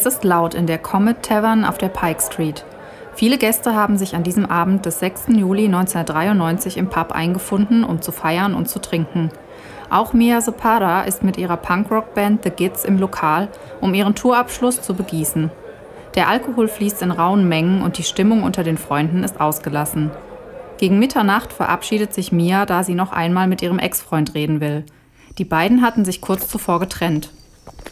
Es ist laut in der Comet Tavern auf der Pike Street. Viele Gäste haben sich an diesem Abend des 6. Juli 1993 im Pub eingefunden, um zu feiern und zu trinken. Auch Mia Zapata ist mit ihrer Punkrock-Band The Gids im Lokal, um ihren Tourabschluss zu begießen. Der Alkohol fließt in rauen Mengen und die Stimmung unter den Freunden ist ausgelassen. Gegen Mitternacht verabschiedet sich Mia, da sie noch einmal mit ihrem Ex-Freund reden will. Die beiden hatten sich kurz zuvor getrennt.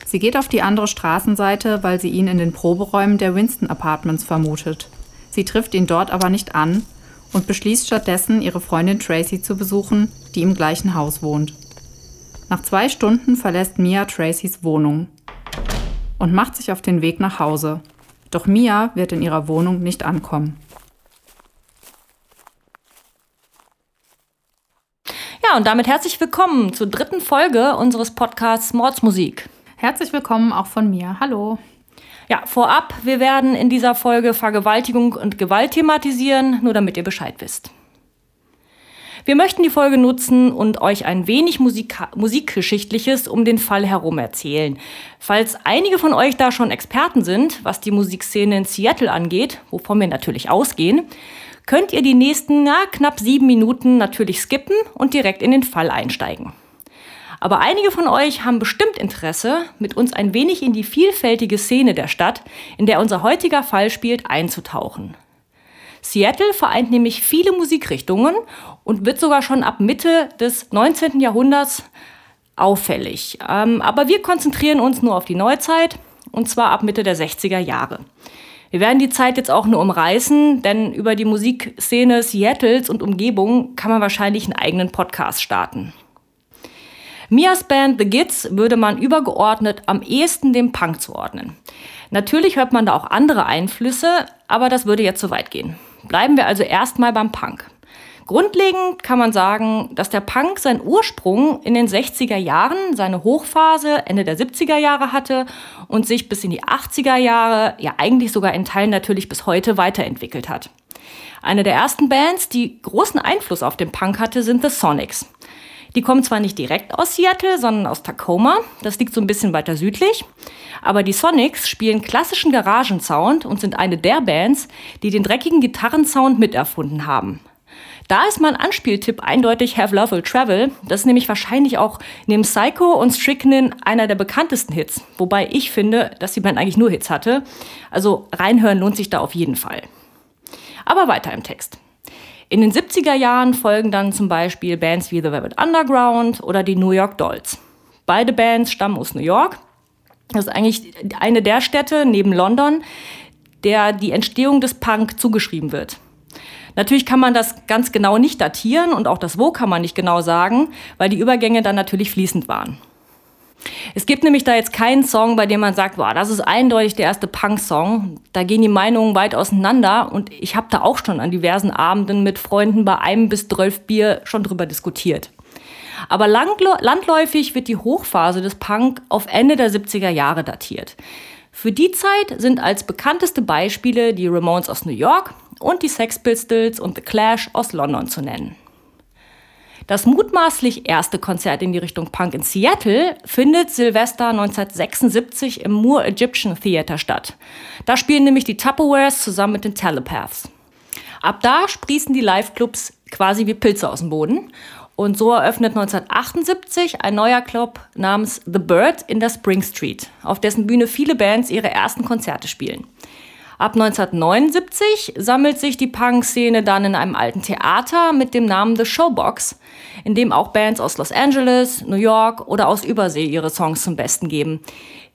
Sie geht auf die andere Straßenseite, weil sie ihn in den Proberäumen der Winston Apartments vermutet. Sie trifft ihn dort aber nicht an und beschließt stattdessen, ihre Freundin Tracy zu besuchen, die im gleichen Haus wohnt. Nach zwei Stunden verlässt Mia Tracys Wohnung und macht sich auf den Weg nach Hause. Doch Mia wird in ihrer Wohnung nicht ankommen. Ja, und damit herzlich willkommen zur dritten Folge unseres Podcasts Mordsmusik. Herzlich willkommen auch von mir. Hallo. Ja, vorab, wir werden in dieser Folge Vergewaltigung und Gewalt thematisieren, nur damit ihr Bescheid wisst. Wir möchten die Folge nutzen und euch ein wenig Musik Musikgeschichtliches um den Fall herum erzählen. Falls einige von euch da schon Experten sind, was die Musikszene in Seattle angeht, wovon wir natürlich ausgehen, könnt ihr die nächsten na, knapp sieben Minuten natürlich skippen und direkt in den Fall einsteigen. Aber einige von euch haben bestimmt Interesse, mit uns ein wenig in die vielfältige Szene der Stadt, in der unser heutiger Fall spielt, einzutauchen. Seattle vereint nämlich viele Musikrichtungen und wird sogar schon ab Mitte des 19. Jahrhunderts auffällig. Ähm, aber wir konzentrieren uns nur auf die Neuzeit und zwar ab Mitte der 60er Jahre. Wir werden die Zeit jetzt auch nur umreißen, denn über die Musikszene Seattles und Umgebung kann man wahrscheinlich einen eigenen Podcast starten. Mias Band The Gids würde man übergeordnet am ehesten dem Punk zuordnen. Natürlich hört man da auch andere Einflüsse, aber das würde jetzt zu weit gehen. Bleiben wir also erstmal beim Punk. Grundlegend kann man sagen, dass der Punk seinen Ursprung in den 60er Jahren, seine Hochphase Ende der 70er Jahre hatte und sich bis in die 80er Jahre, ja eigentlich sogar in Teilen natürlich bis heute weiterentwickelt hat. Eine der ersten Bands, die großen Einfluss auf den Punk hatte, sind The Sonics. Die kommen zwar nicht direkt aus Seattle, sondern aus Tacoma. Das liegt so ein bisschen weiter südlich. Aber die Sonics spielen klassischen Garagensound und sind eine der Bands, die den dreckigen Gitarrensound miterfunden haben. Da ist mein Anspieltipp eindeutig Have Love Will Travel. Das ist nämlich wahrscheinlich auch neben Psycho und Strychnine einer der bekanntesten Hits. Wobei ich finde, dass die Band eigentlich nur Hits hatte. Also reinhören lohnt sich da auf jeden Fall. Aber weiter im Text. In den 70er Jahren folgen dann zum Beispiel Bands wie The Velvet Underground oder die New York Dolls. Beide Bands stammen aus New York. Das ist eigentlich eine der Städte neben London, der die Entstehung des Punk zugeschrieben wird. Natürlich kann man das ganz genau nicht datieren und auch das Wo kann man nicht genau sagen, weil die Übergänge dann natürlich fließend waren. Es gibt nämlich da jetzt keinen Song, bei dem man sagt, boah, das ist eindeutig der erste Punk-Song. Da gehen die Meinungen weit auseinander und ich habe da auch schon an diversen Abenden mit Freunden bei einem bis zwölf Bier schon drüber diskutiert. Aber landläufig wird die Hochphase des Punk auf Ende der 70er Jahre datiert. Für die Zeit sind als bekannteste Beispiele die Ramones aus New York und die Sex Pistols und The Clash aus London zu nennen. Das mutmaßlich erste Konzert in die Richtung Punk in Seattle findet Silvester 1976 im Moore Egyptian Theater statt. Da spielen nämlich die Tupperwares zusammen mit den Telepaths. Ab da sprießen die Live-Clubs quasi wie Pilze aus dem Boden. Und so eröffnet 1978 ein neuer Club namens The Bird in der Spring Street, auf dessen Bühne viele Bands ihre ersten Konzerte spielen. Ab 1979 sammelt sich die Punk-Szene dann in einem alten Theater mit dem Namen The Showbox, in dem auch Bands aus Los Angeles, New York oder aus Übersee ihre Songs zum Besten geben.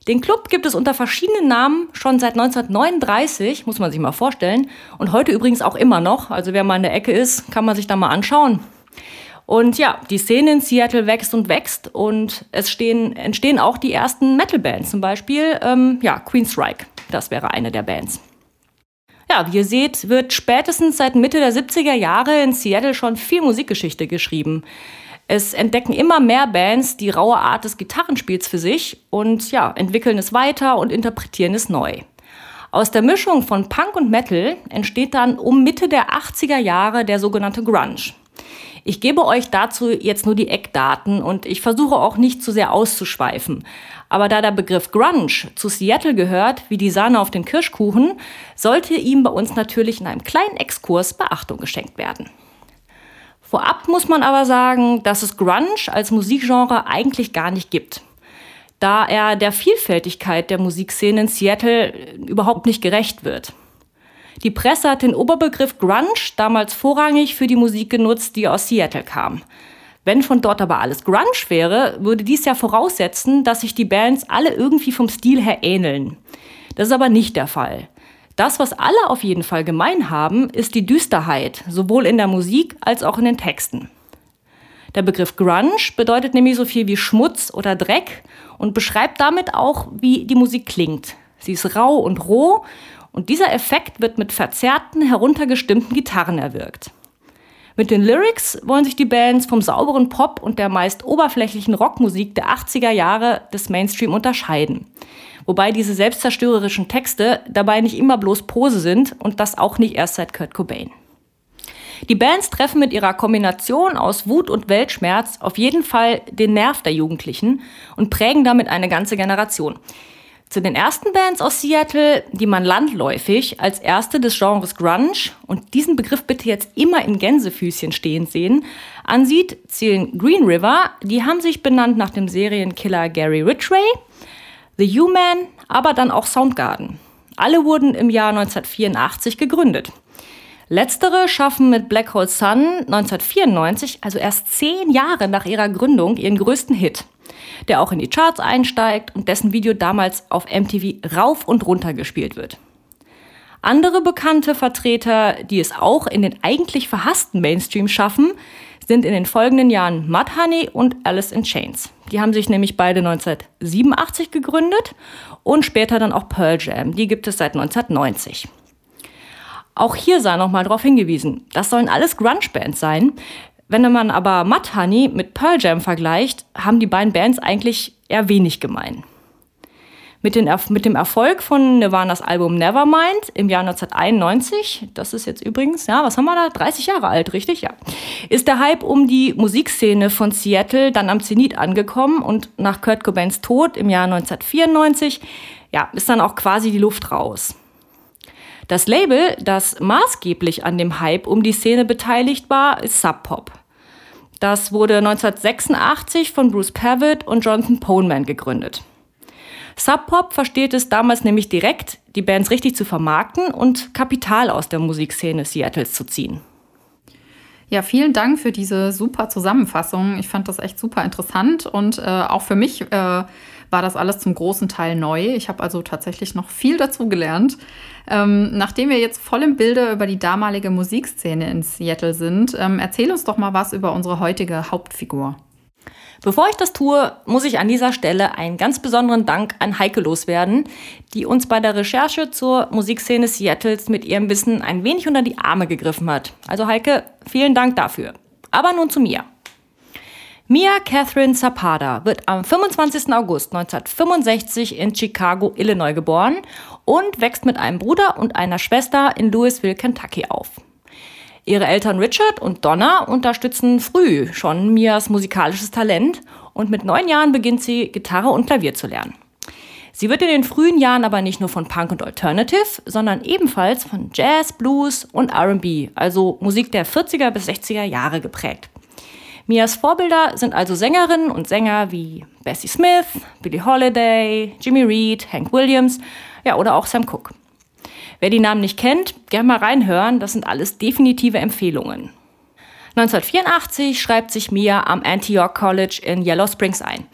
Den Club gibt es unter verschiedenen Namen schon seit 1939, muss man sich mal vorstellen. Und heute übrigens auch immer noch. Also wer mal in der Ecke ist, kann man sich da mal anschauen. Und ja, die Szene in Seattle wächst und wächst und es stehen, entstehen auch die ersten Metal-Bands, zum Beispiel ähm, ja, Queenstrike. Das wäre eine der Bands. Ja, wie ihr seht, wird spätestens seit Mitte der 70er Jahre in Seattle schon viel Musikgeschichte geschrieben. Es entdecken immer mehr Bands die raue Art des Gitarrenspiels für sich und ja, entwickeln es weiter und interpretieren es neu. Aus der Mischung von Punk und Metal entsteht dann um Mitte der 80er Jahre der sogenannte Grunge. Ich gebe euch dazu jetzt nur die Eckdaten und ich versuche auch nicht zu sehr auszuschweifen. Aber da der Begriff Grunge zu Seattle gehört, wie die Sahne auf den Kirschkuchen, sollte ihm bei uns natürlich in einem kleinen Exkurs Beachtung geschenkt werden. Vorab muss man aber sagen, dass es Grunge als Musikgenre eigentlich gar nicht gibt da er der Vielfältigkeit der Musikszene in Seattle überhaupt nicht gerecht wird. Die Presse hat den Oberbegriff Grunge damals vorrangig für die Musik genutzt, die aus Seattle kam. Wenn von dort aber alles Grunge wäre, würde dies ja voraussetzen, dass sich die Bands alle irgendwie vom Stil her ähneln. Das ist aber nicht der Fall. Das, was alle auf jeden Fall gemein haben, ist die Düsterheit, sowohl in der Musik als auch in den Texten. Der Begriff Grunge bedeutet nämlich so viel wie Schmutz oder Dreck und beschreibt damit auch, wie die Musik klingt. Sie ist rau und roh und dieser Effekt wird mit verzerrten, heruntergestimmten Gitarren erwirkt. Mit den Lyrics wollen sich die Bands vom sauberen Pop und der meist oberflächlichen Rockmusik der 80er Jahre des Mainstream unterscheiden. Wobei diese selbstzerstörerischen Texte dabei nicht immer bloß Pose sind und das auch nicht erst seit Kurt Cobain. Die Bands treffen mit ihrer Kombination aus Wut und Weltschmerz auf jeden Fall den Nerv der Jugendlichen und prägen damit eine ganze Generation. Zu den ersten Bands aus Seattle, die man landläufig als erste des Genres Grunge und diesen Begriff bitte jetzt immer in Gänsefüßchen stehend sehen, ansieht, zählen Green River, die haben sich benannt nach dem Serienkiller Gary Ridgway, The Human, aber dann auch Soundgarden. Alle wurden im Jahr 1984 gegründet. Letztere schaffen mit Black Hole Sun 1994, also erst zehn Jahre nach ihrer Gründung, ihren größten Hit, der auch in die Charts einsteigt und dessen Video damals auf MTV rauf und runter gespielt wird. Andere bekannte Vertreter, die es auch in den eigentlich verhassten Mainstream schaffen, sind in den folgenden Jahren Mudhoney und Alice in Chains. Die haben sich nämlich beide 1987 gegründet und später dann auch Pearl Jam. Die gibt es seit 1990. Auch hier sei nochmal darauf hingewiesen, das sollen alles Grunge-Bands sein. Wenn man aber Mudhoney mit Pearl Jam vergleicht, haben die beiden Bands eigentlich eher wenig gemein. Mit, den, mit, dem Erfolg von Nirvanas Album Nevermind im Jahr 1991, das ist jetzt übrigens, ja, was haben wir da? 30 Jahre alt, richtig? Ja. Ist der Hype um die Musikszene von Seattle dann am Zenit angekommen und nach Kurt Cobains Tod im Jahr 1994, ja, ist dann auch quasi die Luft raus. Das Label, das maßgeblich an dem Hype um die Szene beteiligt war, ist Sub Pop. Das wurde 1986 von Bruce Pavitt und Jonathan Poleman gegründet. Sub Pop versteht es damals nämlich direkt, die Bands richtig zu vermarkten und Kapital aus der Musikszene Seattles zu ziehen. Ja, vielen Dank für diese super Zusammenfassung. Ich fand das echt super interessant und äh, auch für mich äh, war das alles zum großen Teil neu. Ich habe also tatsächlich noch viel dazu gelernt. Ähm, nachdem wir jetzt voll im Bilde über die damalige Musikszene in Seattle sind, ähm, erzähl uns doch mal was über unsere heutige Hauptfigur. Bevor ich das tue, muss ich an dieser Stelle einen ganz besonderen Dank an Heike loswerden, die uns bei der Recherche zur Musikszene Seattles mit ihrem Wissen ein wenig unter die Arme gegriffen hat. Also Heike, vielen Dank dafür. Aber nun zu mir. Mia Catherine Zapata wird am 25. August 1965 in Chicago, Illinois geboren und wächst mit einem Bruder und einer Schwester in Louisville, Kentucky auf. Ihre Eltern Richard und Donna unterstützen früh schon Mias musikalisches Talent und mit neun Jahren beginnt sie Gitarre und Klavier zu lernen. Sie wird in den frühen Jahren aber nicht nur von Punk und Alternative, sondern ebenfalls von Jazz, Blues und RB, also Musik der 40er bis 60er Jahre geprägt. Mias Vorbilder sind also Sängerinnen und Sänger wie Bessie Smith, Billie Holiday, Jimmy Reed, Hank Williams, ja, oder auch Sam Cooke. Wer die Namen nicht kennt, gerne mal reinhören, das sind alles definitive Empfehlungen. 1984 schreibt sich Mia am Antioch College in Yellow Springs ein.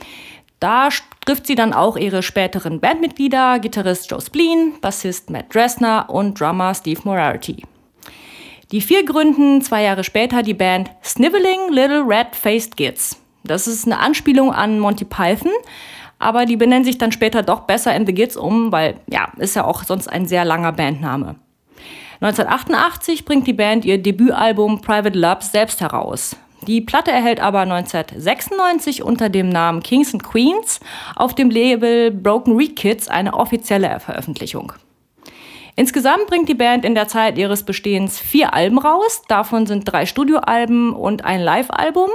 Da trifft sie dann auch ihre späteren Bandmitglieder, Gitarrist Joe Spleen, Bassist Matt Dressner und Drummer Steve Morarity. Die vier gründen zwei Jahre später die Band Sniveling Little Red-Faced Kids. Das ist eine Anspielung an Monty Python, aber die benennen sich dann später doch besser in The Gids um, weil ja, ist ja auch sonst ein sehr langer Bandname. 1988 bringt die Band ihr Debütalbum Private Love selbst heraus. Die Platte erhält aber 1996 unter dem Namen Kings and Queens auf dem Label Broken Reed Kids eine offizielle Veröffentlichung. Insgesamt bringt die Band in der Zeit ihres Bestehens vier Alben raus. Davon sind drei Studioalben und ein Live-Album.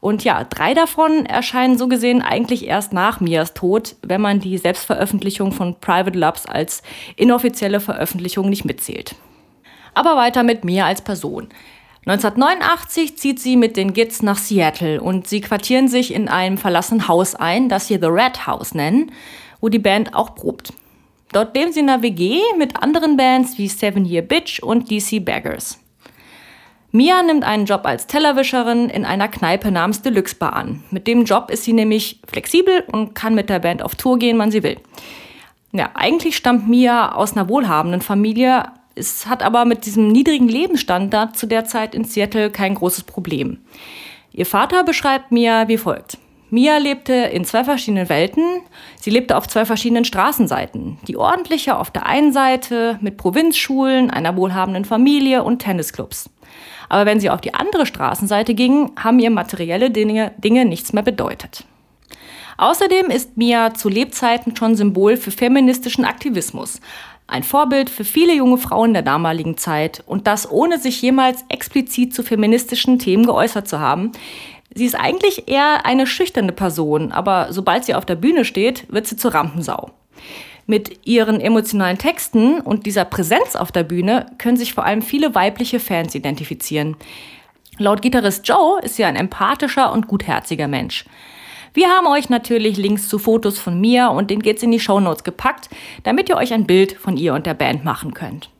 Und ja, drei davon erscheinen so gesehen eigentlich erst nach Mias Tod, wenn man die Selbstveröffentlichung von Private Loves als inoffizielle Veröffentlichung nicht mitzählt. Aber weiter mit Mia als Person. 1989 zieht sie mit den Gits nach Seattle und sie quartieren sich in einem verlassenen Haus ein, das sie The Red House nennen, wo die Band auch probt. Dort leben sie in einer WG mit anderen Bands wie Seven Year Bitch und DC Baggers. Mia nimmt einen Job als Tellerwischerin in einer Kneipe namens Deluxe Bar an. Mit dem Job ist sie nämlich flexibel und kann mit der Band auf Tour gehen, wann sie will. Ja, eigentlich stammt Mia aus einer wohlhabenden Familie, es hat aber mit diesem niedrigen Lebensstandard zu der Zeit in Seattle kein großes Problem. Ihr Vater beschreibt Mia wie folgt. Mia lebte in zwei verschiedenen Welten. Sie lebte auf zwei verschiedenen Straßenseiten. Die ordentliche auf der einen Seite mit Provinzschulen, einer wohlhabenden Familie und Tennisclubs. Aber wenn sie auf die andere Straßenseite ging, haben ihr materielle Dinge, Dinge nichts mehr bedeutet. Außerdem ist Mia zu Lebzeiten schon Symbol für feministischen Aktivismus. Ein Vorbild für viele junge Frauen der damaligen Zeit und das ohne sich jemals explizit zu feministischen Themen geäußert zu haben. Sie ist eigentlich eher eine schüchterne Person, aber sobald sie auf der Bühne steht, wird sie zur Rampensau. Mit ihren emotionalen Texten und dieser Präsenz auf der Bühne können sich vor allem viele weibliche Fans identifizieren. Laut Gitarrist Joe ist sie ein empathischer und gutherziger Mensch. Wir haben euch natürlich Links zu Fotos von mir und den geht's in die Shownotes gepackt, damit ihr euch ein Bild von ihr und der Band machen könnt.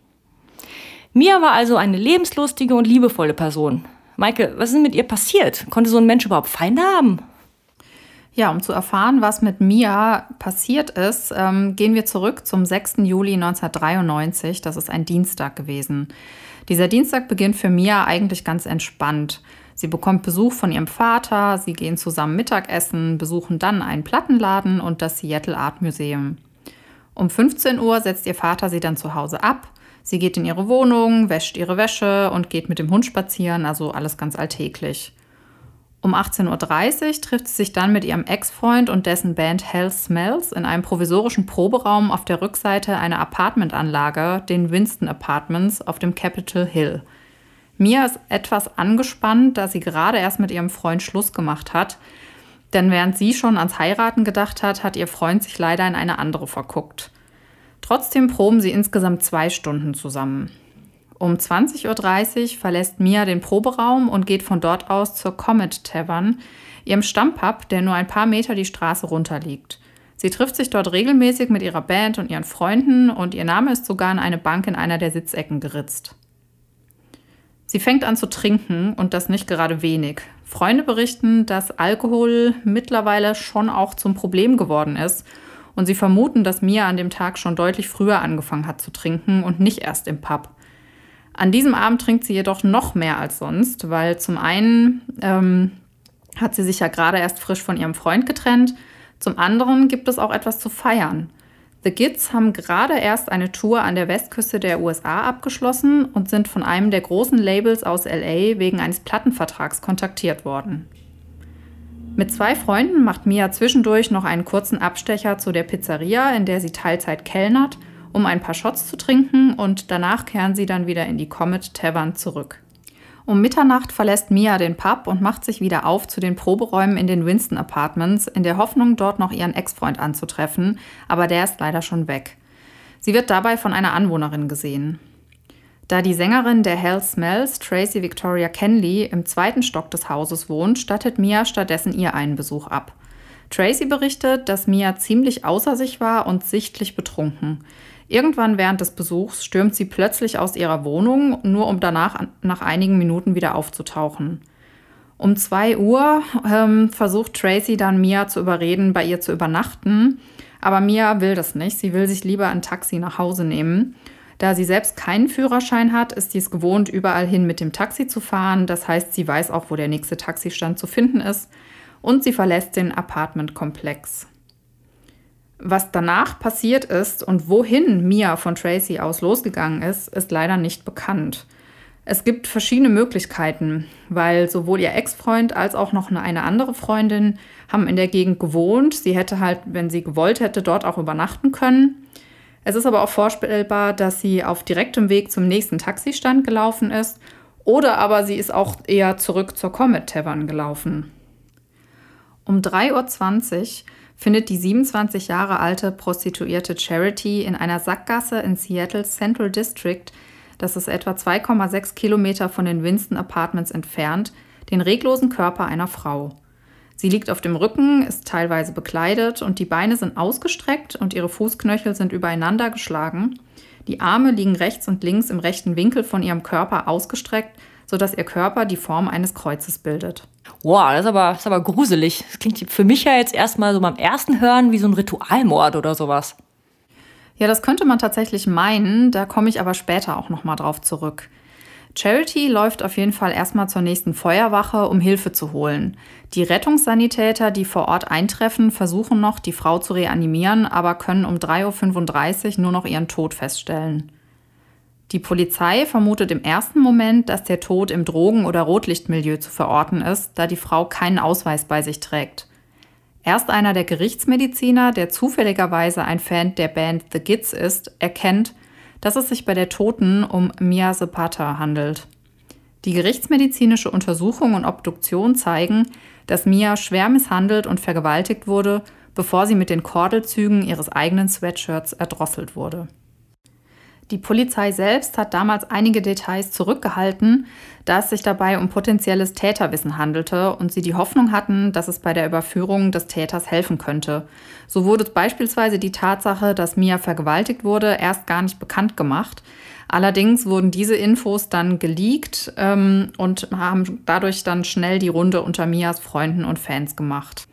Mia war also eine lebenslustige und liebevolle Person. Maike, was ist mit ihr passiert? Konnte so ein Mensch überhaupt Feinde haben? Ja, um zu erfahren, was mit Mia passiert ist, ähm, gehen wir zurück zum 6. Juli 1993. Das ist ein Dienstag gewesen. Dieser Dienstag beginnt für Mia eigentlich ganz entspannt. Sie bekommt Besuch von ihrem Vater, sie gehen zusammen Mittagessen, besuchen dann einen Plattenladen und das Seattle Art Museum. Um 15 Uhr setzt ihr Vater sie dann zu Hause ab Sie geht in ihre Wohnung, wäscht ihre Wäsche und geht mit dem Hund spazieren, also alles ganz alltäglich. Um 18.30 Uhr trifft sie sich dann mit ihrem Ex-Freund und dessen Band Hell Smells in einem provisorischen Proberaum auf der Rückseite einer Apartmentanlage, den Winston Apartments, auf dem Capitol Hill. Mia ist etwas angespannt, da sie gerade erst mit ihrem Freund Schluss gemacht hat. Denn während sie schon ans Heiraten gedacht hat, hat ihr Freund sich leider in eine andere verguckt. Trotzdem proben sie insgesamt zwei Stunden zusammen. Um 20.30 Uhr verlässt Mia den Proberaum und geht von dort aus zur Comet Tavern, ihrem Stammpub, der nur ein paar Meter die Straße runterliegt. Sie trifft sich dort regelmäßig mit ihrer Band und ihren Freunden und ihr Name ist sogar in eine Bank in einer der Sitzecken geritzt. Sie fängt an zu trinken und das nicht gerade wenig. Freunde berichten, dass Alkohol mittlerweile schon auch zum Problem geworden ist und sie vermuten, dass Mia an dem Tag schon deutlich früher angefangen hat zu trinken und nicht erst im Pub. An diesem Abend trinkt sie jedoch noch mehr als sonst, weil zum einen ähm, hat sie sich ja gerade erst frisch von ihrem Freund getrennt, zum anderen gibt es auch etwas zu feiern. The Gids haben gerade erst eine Tour an der Westküste der USA abgeschlossen und sind von einem der großen Labels aus LA wegen eines Plattenvertrags kontaktiert worden. Mit zwei Freunden macht Mia zwischendurch noch einen kurzen Abstecher zu der Pizzeria, in der sie Teilzeit kellnert, um ein paar Shots zu trinken und danach kehren sie dann wieder in die Comet Tavern zurück. Um Mitternacht verlässt Mia den Pub und macht sich wieder auf zu den Proberäumen in den Winston Apartments, in der Hoffnung, dort noch ihren Ex-Freund anzutreffen, aber der ist leider schon weg. Sie wird dabei von einer Anwohnerin gesehen. Da die Sängerin der Hell Smells, Tracy Victoria Kenley, im zweiten Stock des Hauses wohnt, stattet Mia stattdessen ihr einen Besuch ab. Tracy berichtet, dass Mia ziemlich außer sich war und sichtlich betrunken. Irgendwann während des Besuchs stürmt sie plötzlich aus ihrer Wohnung, nur um danach nach einigen Minuten wieder aufzutauchen. Um 2 Uhr ähm, versucht Tracy dann Mia zu überreden, bei ihr zu übernachten. Aber Mia will das nicht. Sie will sich lieber ein Taxi nach Hause nehmen. Da sie selbst keinen Führerschein hat, ist sie es gewohnt, überall hin mit dem Taxi zu fahren. Das heißt, sie weiß auch, wo der nächste Taxistand zu finden ist. Und sie verlässt den Apartmentkomplex. Was danach passiert ist und wohin Mia von Tracy aus losgegangen ist, ist leider nicht bekannt. Es gibt verschiedene Möglichkeiten, weil sowohl ihr Ex-Freund als auch noch eine andere Freundin haben in der Gegend gewohnt. Sie hätte halt, wenn sie gewollt hätte, dort auch übernachten können. Es ist aber auch vorstellbar, dass sie auf direktem Weg zum nächsten Taxistand gelaufen ist oder aber sie ist auch eher zurück zur Comet Tavern gelaufen. Um 3.20 Uhr findet die 27 Jahre alte Prostituierte Charity in einer Sackgasse in Seattles Central District, das ist etwa 2,6 Kilometer von den Winston Apartments entfernt, den reglosen Körper einer Frau. Sie liegt auf dem Rücken, ist teilweise bekleidet und die Beine sind ausgestreckt und ihre Fußknöchel sind übereinander geschlagen. Die Arme liegen rechts und links im rechten Winkel von ihrem Körper ausgestreckt, sodass ihr Körper die Form eines Kreuzes bildet. Wow, das ist aber, das ist aber gruselig. Das klingt für mich ja jetzt erstmal so beim ersten Hören wie so ein Ritualmord oder sowas. Ja, das könnte man tatsächlich meinen, da komme ich aber später auch nochmal drauf zurück. Charity läuft auf jeden Fall erstmal zur nächsten Feuerwache, um Hilfe zu holen. Die Rettungssanitäter, die vor Ort eintreffen, versuchen noch, die Frau zu reanimieren, aber können um 3.35 Uhr nur noch ihren Tod feststellen. Die Polizei vermutet im ersten Moment, dass der Tod im Drogen- oder Rotlichtmilieu zu verorten ist, da die Frau keinen Ausweis bei sich trägt. Erst einer der Gerichtsmediziner, der zufälligerweise ein Fan der Band The Gids ist, erkennt, dass es sich bei der Toten um Mia Zapata handelt. Die gerichtsmedizinische Untersuchung und Obduktion zeigen, dass Mia schwer misshandelt und vergewaltigt wurde, bevor sie mit den Kordelzügen ihres eigenen Sweatshirts erdrosselt wurde. Die Polizei selbst hat damals einige Details zurückgehalten, da es sich dabei um potenzielles Täterwissen handelte und sie die Hoffnung hatten, dass es bei der Überführung des Täters helfen könnte. So wurde beispielsweise die Tatsache, dass Mia vergewaltigt wurde, erst gar nicht bekannt gemacht. Allerdings wurden diese Infos dann geleakt ähm, und haben dadurch dann schnell die Runde unter Mias Freunden und Fans gemacht.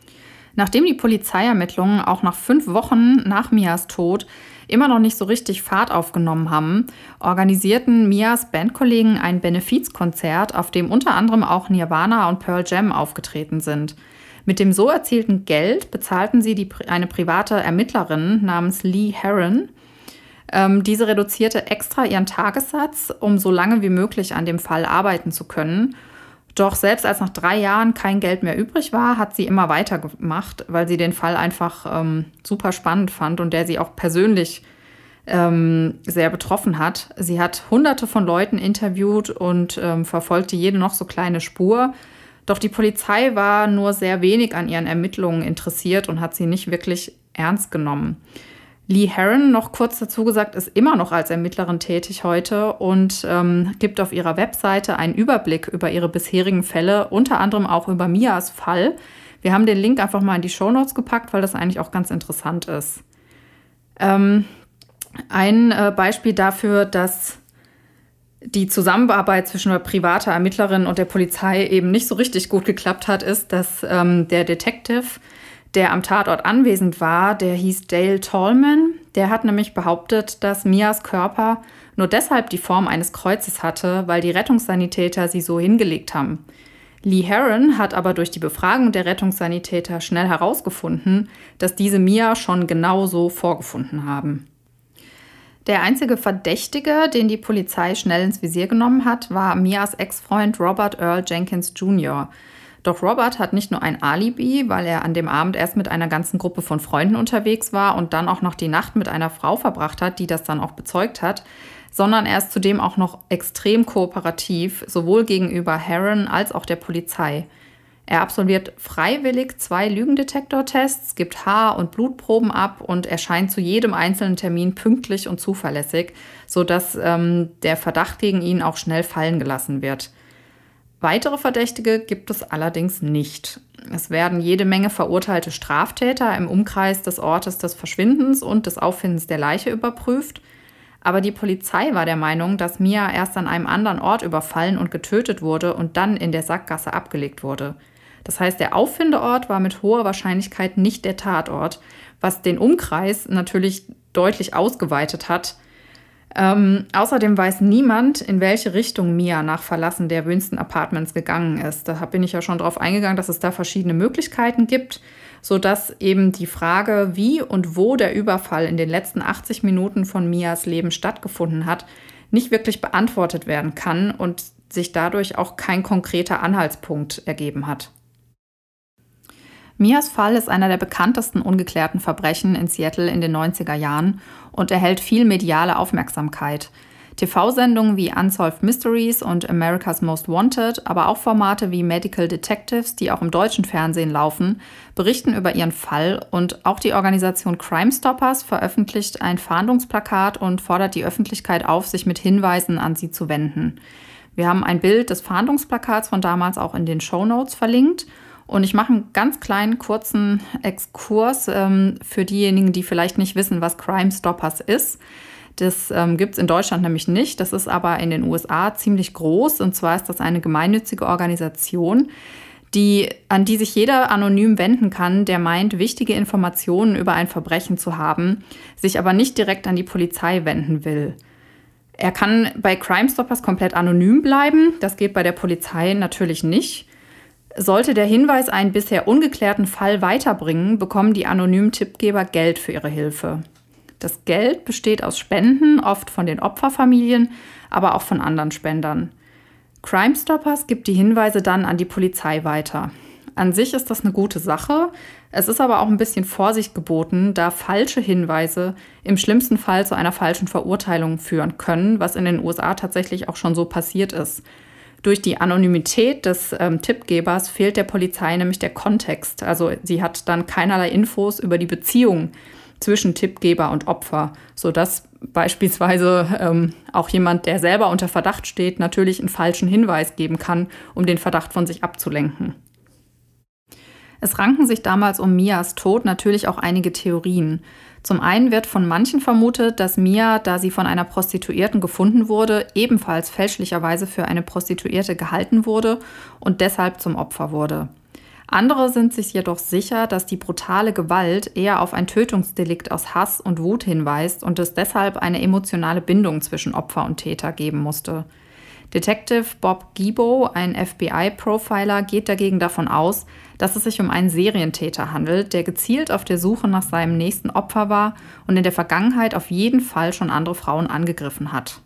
Nachdem die Polizeiermittlungen auch nach fünf Wochen nach Mias Tod immer noch nicht so richtig Fahrt aufgenommen haben, organisierten Mias Bandkollegen ein Benefizkonzert, auf dem unter anderem auch Nirvana und Pearl Jam aufgetreten sind. Mit dem so erzielten Geld bezahlten sie die, eine private Ermittlerin namens Lee Heron. Ähm, diese reduzierte extra ihren Tagessatz, um so lange wie möglich an dem Fall arbeiten zu können. Doch selbst als nach drei Jahren kein Geld mehr übrig war, hat sie immer weitergemacht, weil sie den Fall einfach ähm, super spannend fand und der sie auch persönlich ähm, sehr betroffen hat. Sie hat hunderte von Leuten interviewt und ähm, verfolgte jede noch so kleine Spur. Doch die Polizei war nur sehr wenig an ihren Ermittlungen interessiert und hat sie nicht wirklich ernst genommen. Lee Heron, noch kurz dazu gesagt, ist immer noch als Ermittlerin tätig heute und ähm, gibt auf ihrer Webseite einen Überblick über ihre bisherigen Fälle, unter anderem auch über Mias Fall. Wir haben den Link einfach mal in die Show Notes gepackt, weil das eigentlich auch ganz interessant ist. Ähm, ein äh, Beispiel dafür, dass die Zusammenarbeit zwischen der privaten Ermittlerin und der Polizei eben nicht so richtig gut geklappt hat, ist, dass ähm, der Detective, der am Tatort anwesend war, der hieß Dale Tallman. Der hat nämlich behauptet, dass Mias Körper nur deshalb die Form eines Kreuzes hatte, weil die Rettungssanitäter sie so hingelegt haben. Lee Heron hat aber durch die Befragung der Rettungssanitäter schnell herausgefunden, dass diese Mia schon genau so vorgefunden haben. Der einzige Verdächtige, den die Polizei schnell ins Visier genommen hat, war Mias Ex-Freund Robert Earl Jenkins Jr. Doch Robert hat nicht nur ein Alibi, weil er an dem Abend erst mit einer ganzen Gruppe von Freunden unterwegs war und dann auch noch die Nacht mit einer Frau verbracht hat, die das dann auch bezeugt hat, sondern er ist zudem auch noch extrem kooperativ, sowohl gegenüber Heron als auch der Polizei. Er absolviert freiwillig zwei Lügendetektortests, gibt Haar- und Blutproben ab und erscheint zu jedem einzelnen Termin pünktlich und zuverlässig, sodass ähm, der Verdacht gegen ihn auch schnell fallen gelassen wird. Weitere Verdächtige gibt es allerdings nicht. Es werden jede Menge verurteilte Straftäter im Umkreis des Ortes des Verschwindens und des Auffindens der Leiche überprüft. Aber die Polizei war der Meinung, dass Mia erst an einem anderen Ort überfallen und getötet wurde und dann in der Sackgasse abgelegt wurde. Das heißt, der Auffindeort war mit hoher Wahrscheinlichkeit nicht der Tatort, was den Umkreis natürlich deutlich ausgeweitet hat. Ähm, außerdem weiß niemand, in welche Richtung Mia nach Verlassen der Winston Apartments gegangen ist. Da bin ich ja schon darauf eingegangen, dass es da verschiedene Möglichkeiten gibt, sodass eben die Frage, wie und wo der Überfall in den letzten 80 Minuten von Mias Leben stattgefunden hat, nicht wirklich beantwortet werden kann und sich dadurch auch kein konkreter Anhaltspunkt ergeben hat. Mias Fall ist einer der bekanntesten ungeklärten Verbrechen in Seattle in den 90er Jahren und erhält viel mediale Aufmerksamkeit. TV-Sendungen wie Unsolved Mysteries und America's Most Wanted, aber auch Formate wie Medical Detectives, die auch im deutschen Fernsehen laufen, berichten über ihren Fall und auch die Organisation Crime Stoppers veröffentlicht ein Fahndungsplakat und fordert die Öffentlichkeit auf, sich mit Hinweisen an sie zu wenden. Wir haben ein Bild des Fahndungsplakats von damals auch in den Show Notes verlinkt. Und ich mache einen ganz kleinen, kurzen Exkurs ähm, für diejenigen, die vielleicht nicht wissen, was Crime Stoppers ist. Das ähm, gibt es in Deutschland nämlich nicht. Das ist aber in den USA ziemlich groß. Und zwar ist das eine gemeinnützige Organisation, die, an die sich jeder anonym wenden kann, der meint, wichtige Informationen über ein Verbrechen zu haben, sich aber nicht direkt an die Polizei wenden will. Er kann bei Crime Stoppers komplett anonym bleiben. Das geht bei der Polizei natürlich nicht. Sollte der Hinweis einen bisher ungeklärten Fall weiterbringen, bekommen die anonymen Tippgeber Geld für ihre Hilfe. Das Geld besteht aus Spenden, oft von den Opferfamilien, aber auch von anderen Spendern. Crime Stoppers gibt die Hinweise dann an die Polizei weiter. An sich ist das eine gute Sache. Es ist aber auch ein bisschen Vorsicht geboten, da falsche Hinweise im schlimmsten Fall zu einer falschen Verurteilung führen können, was in den USA tatsächlich auch schon so passiert ist. Durch die Anonymität des ähm, Tippgebers fehlt der Polizei nämlich der Kontext. Also sie hat dann keinerlei Infos über die Beziehung zwischen Tippgeber und Opfer, sodass beispielsweise ähm, auch jemand, der selber unter Verdacht steht, natürlich einen falschen Hinweis geben kann, um den Verdacht von sich abzulenken. Es ranken sich damals um Mias Tod natürlich auch einige Theorien. Zum einen wird von manchen vermutet, dass Mia, da sie von einer Prostituierten gefunden wurde, ebenfalls fälschlicherweise für eine Prostituierte gehalten wurde und deshalb zum Opfer wurde. Andere sind sich jedoch sicher, dass die brutale Gewalt eher auf ein Tötungsdelikt aus Hass und Wut hinweist und es deshalb eine emotionale Bindung zwischen Opfer und Täter geben musste. Detective Bob Gibo, ein FBI-Profiler, geht dagegen davon aus, dass es sich um einen Serientäter handelt, der gezielt auf der Suche nach seinem nächsten Opfer war und in der Vergangenheit auf jeden Fall schon andere Frauen angegriffen hat.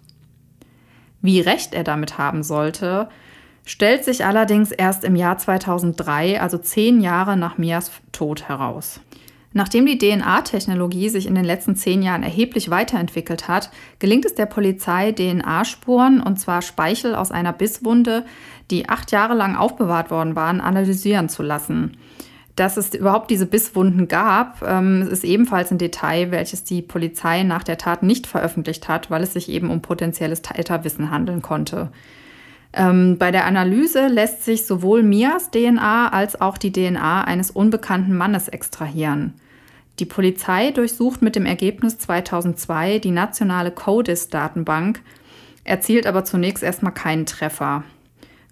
Wie recht er damit haben sollte, stellt sich allerdings erst im Jahr 2003, also zehn Jahre nach Mias Tod, heraus. Nachdem die DNA-Technologie sich in den letzten zehn Jahren erheblich weiterentwickelt hat, gelingt es der Polizei, DNA-Spuren, und zwar Speichel aus einer Bisswunde, die acht Jahre lang aufbewahrt worden waren, analysieren zu lassen. Dass es überhaupt diese Bisswunden gab, ähm, ist ebenfalls ein Detail, welches die Polizei nach der Tat nicht veröffentlicht hat, weil es sich eben um potenzielles Täterwissen handeln konnte. Ähm, bei der Analyse lässt sich sowohl Mias DNA als auch die DNA eines unbekannten Mannes extrahieren. Die Polizei durchsucht mit dem Ergebnis 2002 die nationale CODIS-Datenbank, erzielt aber zunächst erstmal keinen Treffer.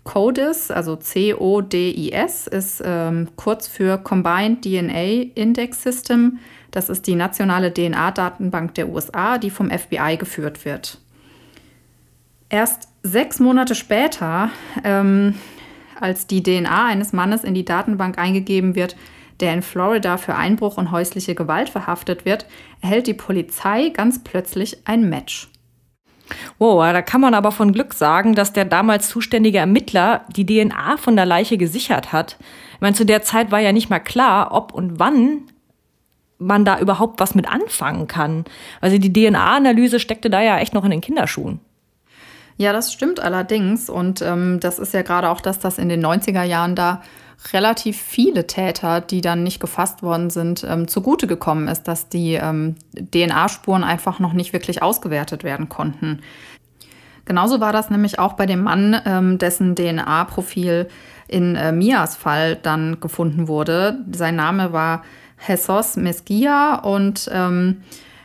CODIS, also C-O-D-I-S, ist ähm, kurz für Combined DNA Index System. Das ist die nationale DNA-Datenbank der USA, die vom FBI geführt wird. Erst sechs Monate später, ähm, als die DNA eines Mannes in die Datenbank eingegeben wird, der in Florida für Einbruch und häusliche Gewalt verhaftet wird, erhält die Polizei ganz plötzlich ein Match. Wow, da kann man aber von Glück sagen, dass der damals zuständige Ermittler die DNA von der Leiche gesichert hat. Ich meine, zu der Zeit war ja nicht mal klar, ob und wann man da überhaupt was mit anfangen kann. Also die DNA-Analyse steckte da ja echt noch in den Kinderschuhen. Ja, das stimmt allerdings. Und ähm, das ist ja gerade auch das, dass in den 90er Jahren da relativ viele Täter, die dann nicht gefasst worden sind, ähm, zugute gekommen ist, dass die ähm, DNA-Spuren einfach noch nicht wirklich ausgewertet werden konnten. Genauso war das nämlich auch bei dem Mann, ähm, dessen DNA-Profil in äh, Mias Fall dann gefunden wurde. Sein Name war Jesus Mesquia und ähm,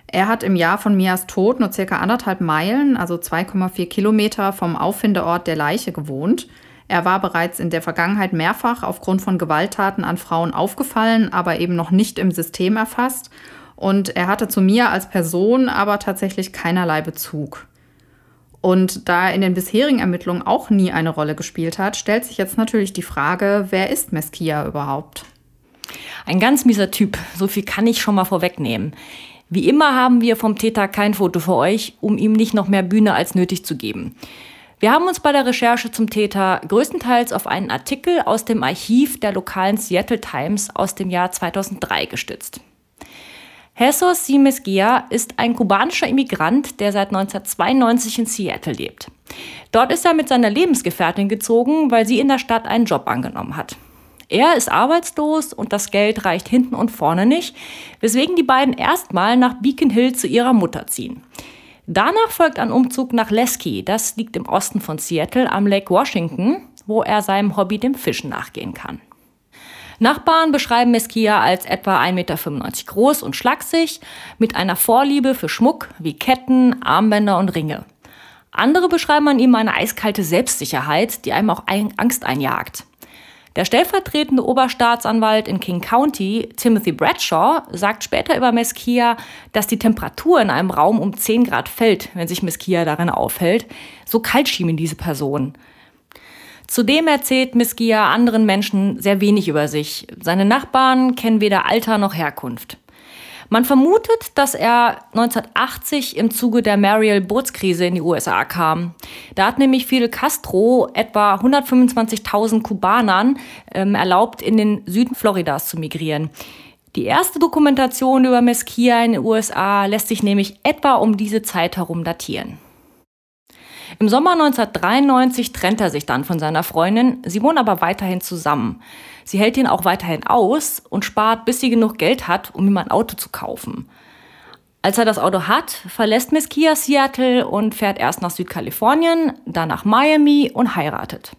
er hat im Jahr von Mias Tod nur circa anderthalb Meilen, also 2,4 Kilometer vom Auffindeort der Leiche gewohnt. Er war bereits in der Vergangenheit mehrfach aufgrund von Gewalttaten an Frauen aufgefallen, aber eben noch nicht im System erfasst. Und er hatte zu mir als Person aber tatsächlich keinerlei Bezug. Und da er in den bisherigen Ermittlungen auch nie eine Rolle gespielt hat, stellt sich jetzt natürlich die Frage, wer ist Mesquia überhaupt? Ein ganz mieser Typ, so viel kann ich schon mal vorwegnehmen. Wie immer haben wir vom Täter kein Foto für euch, um ihm nicht noch mehr Bühne als nötig zu geben. Wir haben uns bei der Recherche zum Täter größtenteils auf einen Artikel aus dem Archiv der lokalen Seattle Times aus dem Jahr 2003 gestützt. Jesus Simes Gia ist ein kubanischer Immigrant, der seit 1992 in Seattle lebt. Dort ist er mit seiner Lebensgefährtin gezogen, weil sie in der Stadt einen Job angenommen hat. Er ist arbeitslos und das Geld reicht hinten und vorne nicht, weswegen die beiden erstmal nach Beacon Hill zu ihrer Mutter ziehen. Danach folgt ein Umzug nach Lasky, das liegt im Osten von Seattle am Lake Washington, wo er seinem Hobby dem Fischen nachgehen kann. Nachbarn beschreiben Mesquia als etwa 1,95 Meter groß und schlaksig, mit einer Vorliebe für Schmuck wie Ketten, Armbänder und Ringe. Andere beschreiben an ihm eine eiskalte Selbstsicherheit, die einem auch Angst einjagt. Der stellvertretende Oberstaatsanwalt in King County, Timothy Bradshaw, sagt später über Mesquia, dass die Temperatur in einem Raum um 10 Grad fällt, wenn sich Mesquia darin aufhält. So kalt schien ihn diese Person. Zudem erzählt Miskia anderen Menschen sehr wenig über sich. Seine Nachbarn kennen weder Alter noch Herkunft. Man vermutet, dass er 1980 im Zuge der Mariel-Bootskrise in die USA kam. Da hat nämlich Fidel Castro etwa 125.000 Kubanern ähm, erlaubt, in den Süden Floridas zu migrieren. Die erste Dokumentation über Mesquia in den USA lässt sich nämlich etwa um diese Zeit herum datieren. Im Sommer 1993 trennt er sich dann von seiner Freundin, sie wohnen aber weiterhin zusammen. Sie hält ihn auch weiterhin aus und spart, bis sie genug Geld hat, um ihm ein Auto zu kaufen. Als er das Auto hat, verlässt Miss Kia Seattle und fährt erst nach Südkalifornien, dann nach Miami und heiratet.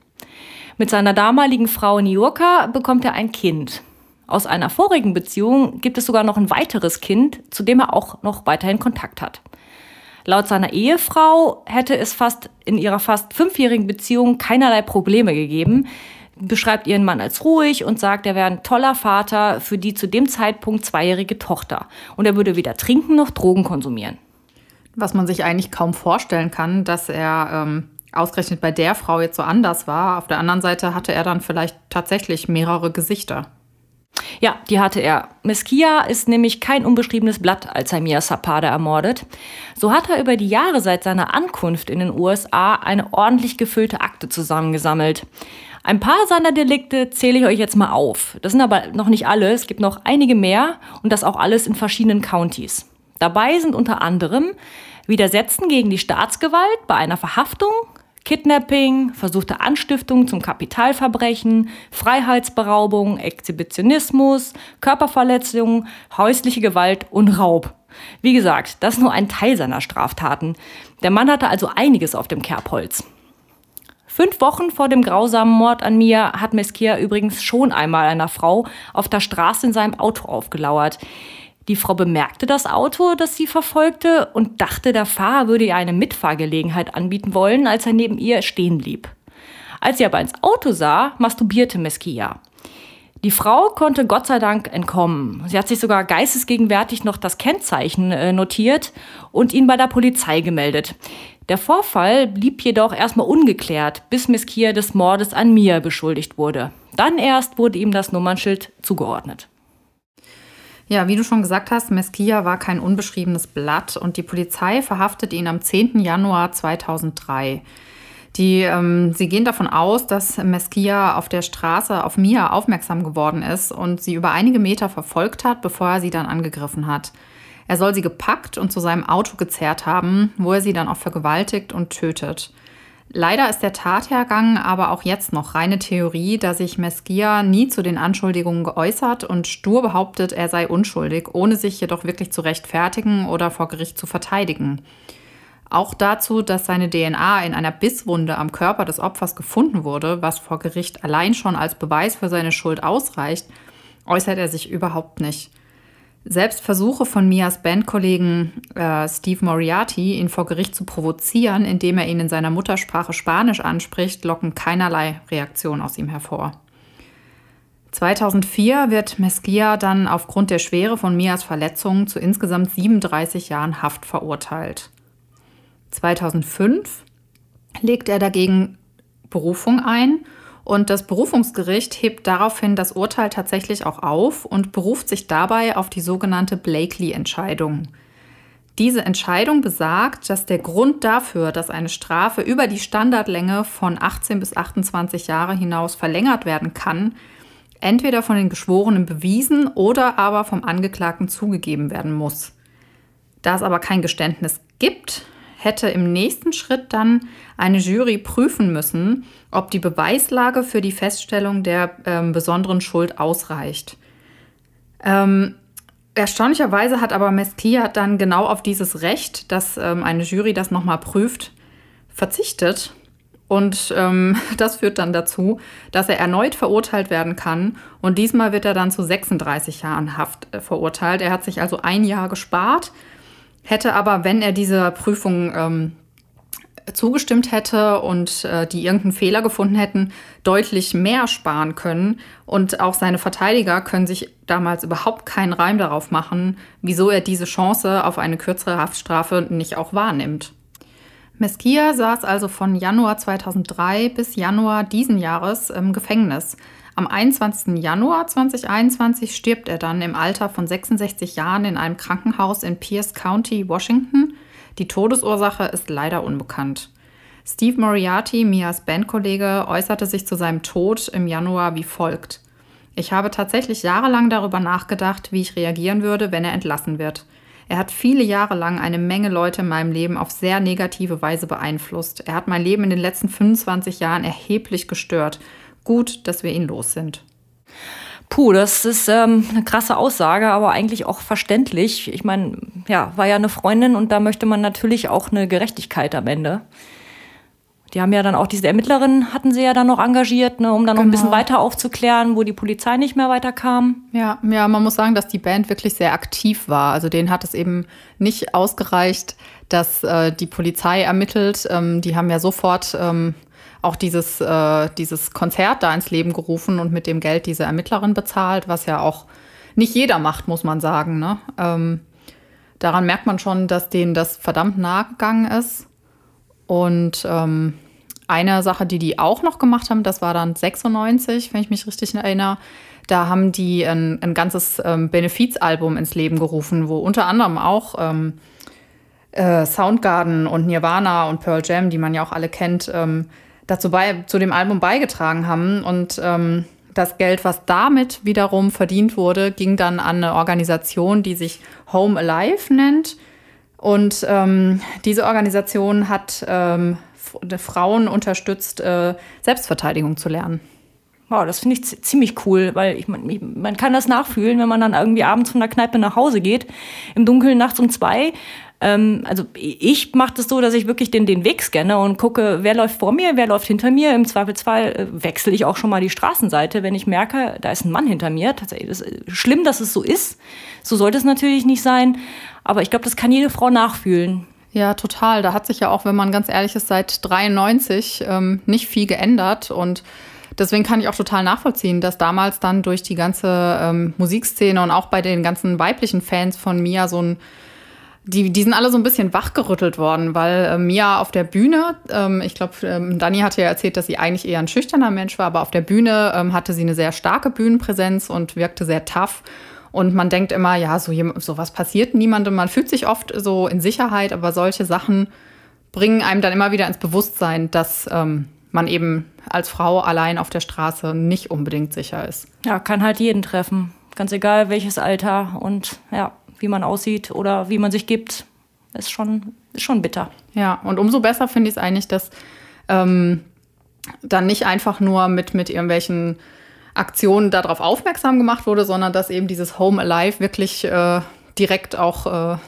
Mit seiner damaligen Frau New Yorker bekommt er ein Kind. Aus einer vorigen Beziehung gibt es sogar noch ein weiteres Kind, zu dem er auch noch weiterhin Kontakt hat. Laut seiner Ehefrau hätte es fast in ihrer fast fünfjährigen Beziehung keinerlei Probleme gegeben, beschreibt ihren Mann als ruhig und sagt, er wäre ein toller Vater für die zu dem Zeitpunkt zweijährige Tochter und er würde weder trinken noch Drogen konsumieren. Was man sich eigentlich kaum vorstellen kann, dass er ähm, ausgerechnet bei der Frau jetzt so anders war. Auf der anderen Seite hatte er dann vielleicht tatsächlich mehrere Gesichter. Ja, die hatte er. Mesquia ist nämlich kein unbeschriebenes Blatt, als er Mia Zapata ermordet. So hat er über die Jahre seit seiner Ankunft in den USA eine ordentlich gefüllte Akte zusammengesammelt. Ein paar seiner Delikte zähle ich euch jetzt mal auf. Das sind aber noch nicht alle, es gibt noch einige mehr und das auch alles in verschiedenen Countys. Dabei sind unter anderem Widersetzen gegen die Staatsgewalt bei einer Verhaftung, Kidnapping, versuchte Anstiftung zum Kapitalverbrechen, Freiheitsberaubung, Exhibitionismus, Körperverletzung, häusliche Gewalt und Raub. Wie gesagt, das ist nur ein Teil seiner Straftaten. Der Mann hatte also einiges auf dem Kerbholz. Fünf Wochen vor dem grausamen Mord an Mia hat Mesquia übrigens schon einmal einer Frau auf der Straße in seinem Auto aufgelauert. Die Frau bemerkte das Auto, das sie verfolgte, und dachte, der Fahrer würde ihr eine Mitfahrgelegenheit anbieten wollen, als er neben ihr stehen blieb. Als sie aber ins Auto sah, masturbierte Mesquia. Die Frau konnte Gott sei Dank entkommen. Sie hat sich sogar geistesgegenwärtig noch das Kennzeichen äh, notiert und ihn bei der Polizei gemeldet. Der Vorfall blieb jedoch erstmal ungeklärt, bis Mesquia des Mordes an Mia beschuldigt wurde. Dann erst wurde ihm das Nummernschild zugeordnet. Ja, wie du schon gesagt hast, Mesquia war kein unbeschriebenes Blatt und die Polizei verhaftet ihn am 10. Januar 2003. Die, ähm, sie gehen davon aus, dass Mesquia auf der Straße auf Mia aufmerksam geworden ist und sie über einige Meter verfolgt hat, bevor er sie dann angegriffen hat. Er soll sie gepackt und zu seinem Auto gezerrt haben, wo er sie dann auch vergewaltigt und tötet. Leider ist der Tathergang aber auch jetzt noch reine Theorie, da sich Mesquia nie zu den Anschuldigungen geäußert und stur behauptet, er sei unschuldig, ohne sich jedoch wirklich zu rechtfertigen oder vor Gericht zu verteidigen. Auch dazu, dass seine DNA in einer Bisswunde am Körper des Opfers gefunden wurde, was vor Gericht allein schon als Beweis für seine Schuld ausreicht, äußert er sich überhaupt nicht. Selbst Versuche von Mias Bandkollegen äh, Steve Moriarty, ihn vor Gericht zu provozieren, indem er ihn in seiner Muttersprache Spanisch anspricht, locken keinerlei Reaktion aus ihm hervor. 2004 wird Mesquia dann aufgrund der Schwere von Mias Verletzungen zu insgesamt 37 Jahren Haft verurteilt. 2005 legt er dagegen Berufung ein und das Berufungsgericht hebt daraufhin das Urteil tatsächlich auch auf und beruft sich dabei auf die sogenannte Blakely-Entscheidung. Diese Entscheidung besagt, dass der Grund dafür, dass eine Strafe über die Standardlänge von 18 bis 28 Jahre hinaus verlängert werden kann, entweder von den Geschworenen bewiesen oder aber vom Angeklagten zugegeben werden muss. Da es aber kein Geständnis gibt, hätte im nächsten Schritt dann eine Jury prüfen müssen, ob die Beweislage für die Feststellung der ähm, besonderen Schuld ausreicht. Ähm, erstaunlicherweise hat aber Mesquia dann genau auf dieses Recht, dass ähm, eine Jury das nochmal prüft, verzichtet. Und ähm, das führt dann dazu, dass er erneut verurteilt werden kann. Und diesmal wird er dann zu 36 Jahren Haft äh, verurteilt. Er hat sich also ein Jahr gespart hätte aber, wenn er dieser Prüfung ähm, zugestimmt hätte und äh, die irgendeinen Fehler gefunden hätten, deutlich mehr sparen können. Und auch seine Verteidiger können sich damals überhaupt keinen Reim darauf machen, wieso er diese Chance auf eine kürzere Haftstrafe nicht auch wahrnimmt. Mesquia saß also von Januar 2003 bis Januar diesen Jahres im Gefängnis. Am 21. Januar 2021 stirbt er dann im Alter von 66 Jahren in einem Krankenhaus in Pierce County, Washington. Die Todesursache ist leider unbekannt. Steve Moriarty, Mias Bandkollege, äußerte sich zu seinem Tod im Januar wie folgt. Ich habe tatsächlich jahrelang darüber nachgedacht, wie ich reagieren würde, wenn er entlassen wird. Er hat viele Jahre lang eine Menge Leute in meinem Leben auf sehr negative Weise beeinflusst. Er hat mein Leben in den letzten 25 Jahren erheblich gestört gut, dass wir ihn los sind. Puh, das ist ähm, eine krasse Aussage, aber eigentlich auch verständlich. Ich meine, ja, war ja eine Freundin und da möchte man natürlich auch eine Gerechtigkeit am Ende. Die haben ja dann auch diese Ermittlerin, hatten sie ja dann noch engagiert, ne, um dann genau. noch ein bisschen genau. weiter aufzuklären, wo die Polizei nicht mehr weiterkam. Ja, ja, man muss sagen, dass die Band wirklich sehr aktiv war. Also denen hat es eben nicht ausgereicht, dass äh, die Polizei ermittelt. Ähm, die haben ja sofort ähm, auch dieses, äh, dieses Konzert da ins Leben gerufen und mit dem Geld diese Ermittlerin bezahlt, was ja auch nicht jeder macht, muss man sagen. Ne? Ähm, daran merkt man schon, dass denen das verdammt nahe gegangen ist. Und ähm, eine Sache, die die auch noch gemacht haben, das war dann 96, wenn ich mich richtig erinnere. Da haben die ein, ein ganzes ähm, Benefizalbum ins Leben gerufen, wo unter anderem auch ähm, äh, Soundgarden und Nirvana und Pearl Jam, die man ja auch alle kennt, ähm, dazu bei, zu dem Album beigetragen haben. Und ähm, das Geld, was damit wiederum verdient wurde, ging dann an eine Organisation, die sich Home Alive nennt. Und ähm, diese Organisation hat ähm, Frauen unterstützt, äh, Selbstverteidigung zu lernen. Wow, das finde ich ziemlich cool, weil ich, man, man kann das nachfühlen, wenn man dann irgendwie abends von der Kneipe nach Hause geht, im Dunkeln nachts um zwei ähm, also ich mache das so, dass ich wirklich den, den Weg scanne und gucke, wer läuft vor mir, wer läuft hinter mir. Im Zweifelsfall äh, wechsle ich auch schon mal die Straßenseite, wenn ich merke, da ist ein Mann hinter mir. Tatsächlich ist äh, schlimm, dass es so ist. So sollte es natürlich nicht sein. Aber ich glaube, das kann jede Frau nachfühlen. Ja, total. Da hat sich ja auch, wenn man ganz ehrlich ist, seit 93 ähm, nicht viel geändert und deswegen kann ich auch total nachvollziehen, dass damals dann durch die ganze ähm, Musikszene und auch bei den ganzen weiblichen Fans von Mia so ein die, die sind alle so ein bisschen wachgerüttelt worden, weil äh, Mia auf der Bühne, ähm, ich glaube, ähm, Dani hatte ja erzählt, dass sie eigentlich eher ein schüchterner Mensch war, aber auf der Bühne ähm, hatte sie eine sehr starke Bühnenpräsenz und wirkte sehr tough. Und man denkt immer, ja, so, so was passiert niemandem. Man fühlt sich oft so in Sicherheit, aber solche Sachen bringen einem dann immer wieder ins Bewusstsein, dass ähm, man eben als Frau allein auf der Straße nicht unbedingt sicher ist. Ja, kann halt jeden treffen. Ganz egal welches Alter und ja wie man aussieht oder wie man sich gibt, ist schon, ist schon bitter. Ja, und umso besser finde ich es eigentlich, dass ähm, dann nicht einfach nur mit, mit irgendwelchen Aktionen darauf aufmerksam gemacht wurde, sondern dass eben dieses Home Alive wirklich äh, direkt auch äh,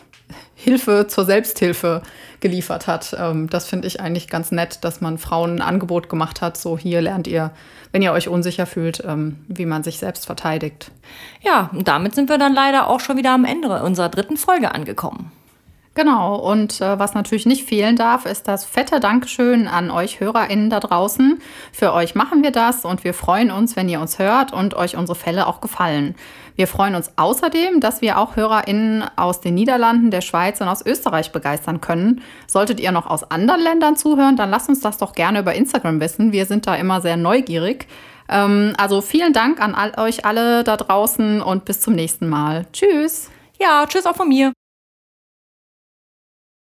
Hilfe zur Selbsthilfe geliefert hat. Ähm, das finde ich eigentlich ganz nett, dass man Frauen ein Angebot gemacht hat. So hier lernt ihr, wenn ihr euch unsicher fühlt, ähm, wie man sich selbst verteidigt. Ja, und damit sind wir dann leider auch schon wieder am Ende unserer dritten Folge angekommen. Genau, und äh, was natürlich nicht fehlen darf, ist das fette Dankeschön an euch HörerInnen da draußen. Für euch machen wir das und wir freuen uns, wenn ihr uns hört und euch unsere Fälle auch gefallen. Wir freuen uns außerdem, dass wir auch HörerInnen aus den Niederlanden, der Schweiz und aus Österreich begeistern können. Solltet ihr noch aus anderen Ländern zuhören, dann lasst uns das doch gerne über Instagram wissen. Wir sind da immer sehr neugierig. Ähm, also vielen Dank an all euch alle da draußen und bis zum nächsten Mal. Tschüss. Ja, tschüss auch von mir.